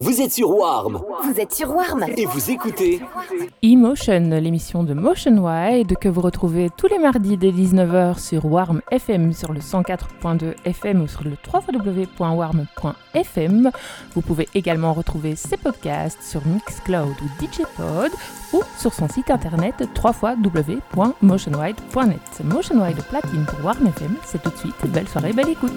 Vous êtes sur Warm Vous êtes sur Warm et vous écoutez Emotion, l'émission de Motion Wide que vous retrouvez tous les mardis dès 19h sur Warm FM sur le 104.2 FM ou sur le www.warm.fm. Vous pouvez également retrouver ses podcasts sur Mixcloud ou DJpod ou sur son site internet www.motionwide.net. Motion Wide platine pour Warm FM, c'est tout de suite. Belle soirée, belle écoute.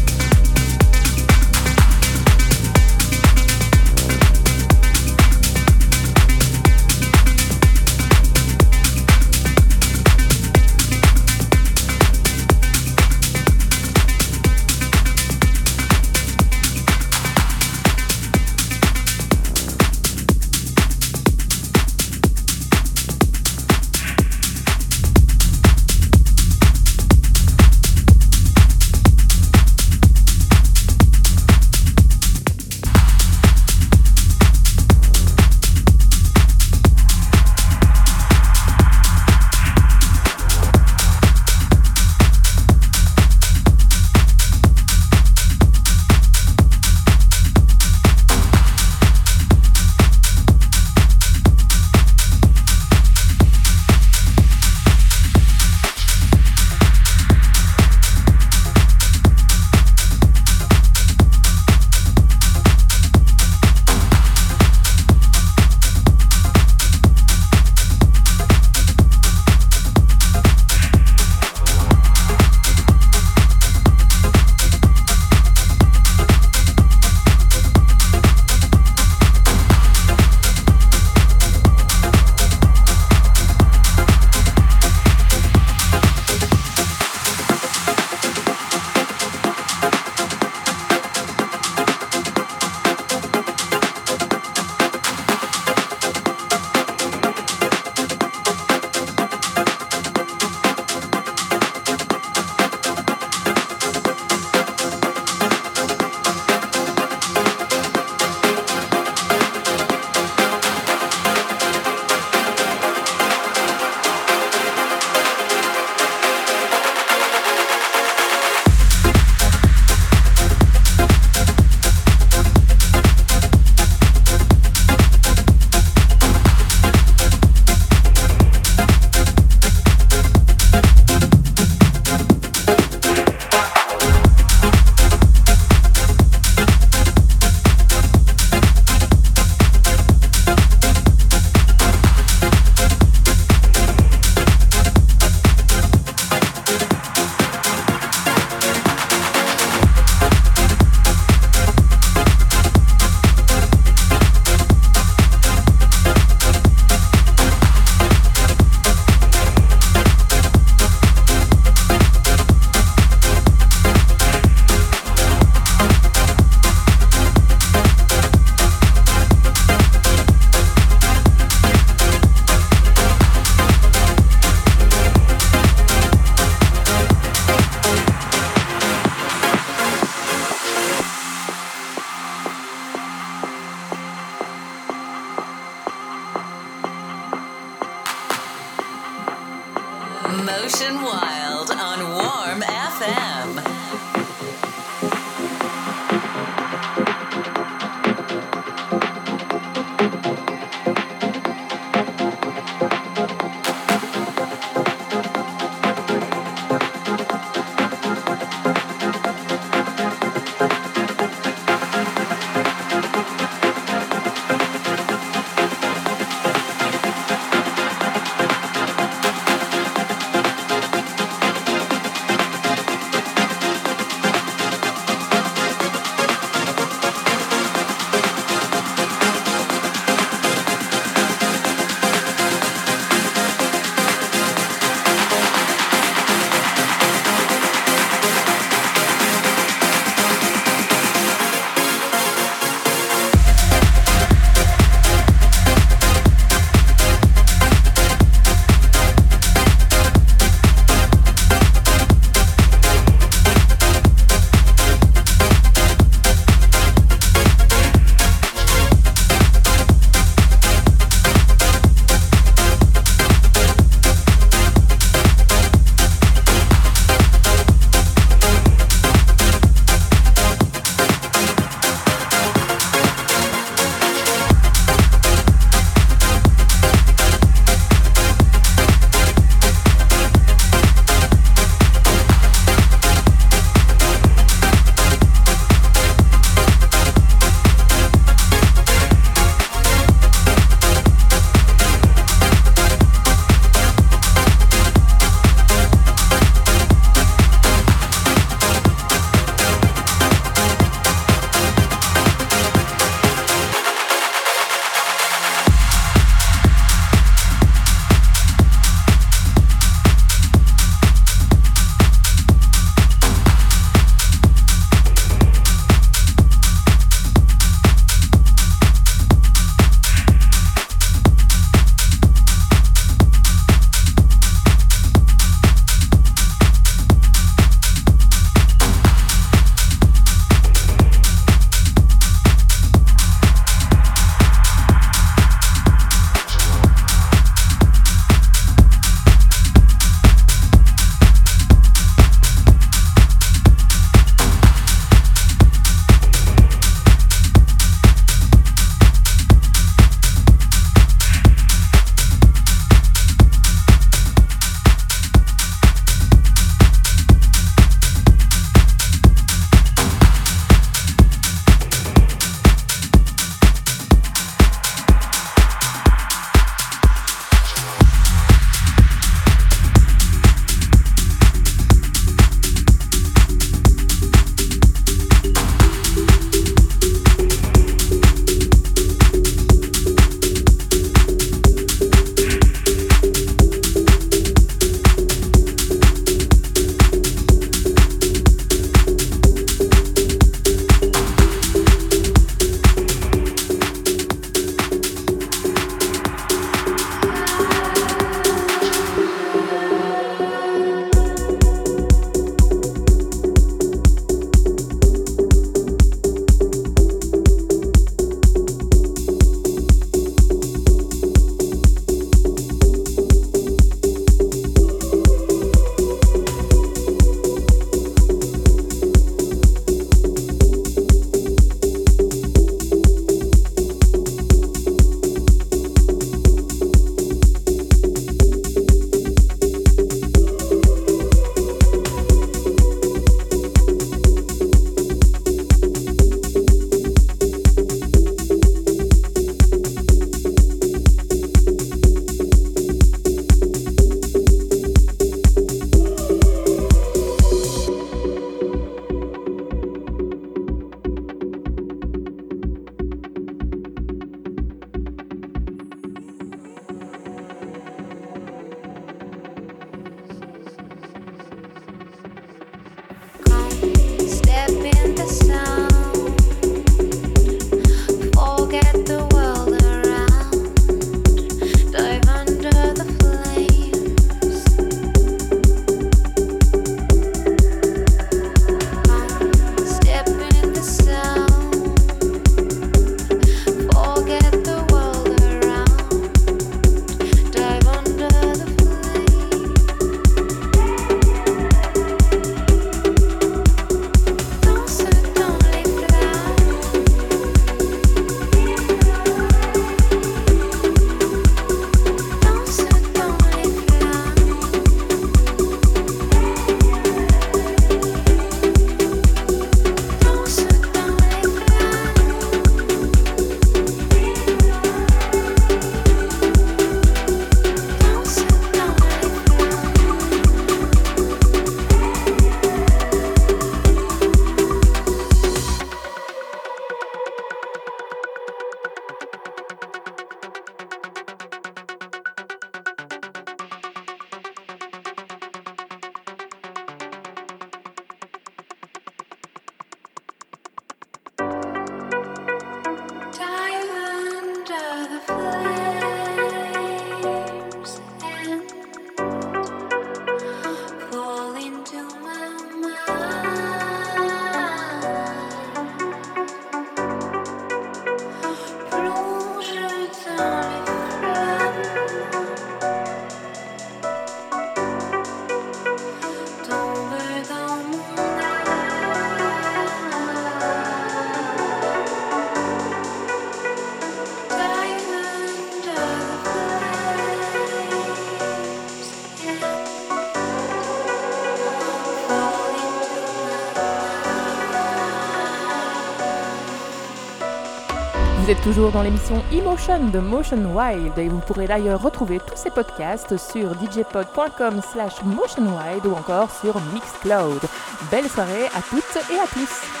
Toujours dans l'émission Emotion de Motion Wild et vous pourrez d'ailleurs retrouver tous ces podcasts sur djpod.com slash motionwild ou encore sur Mixcloud. Belle soirée à toutes et à tous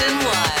Motion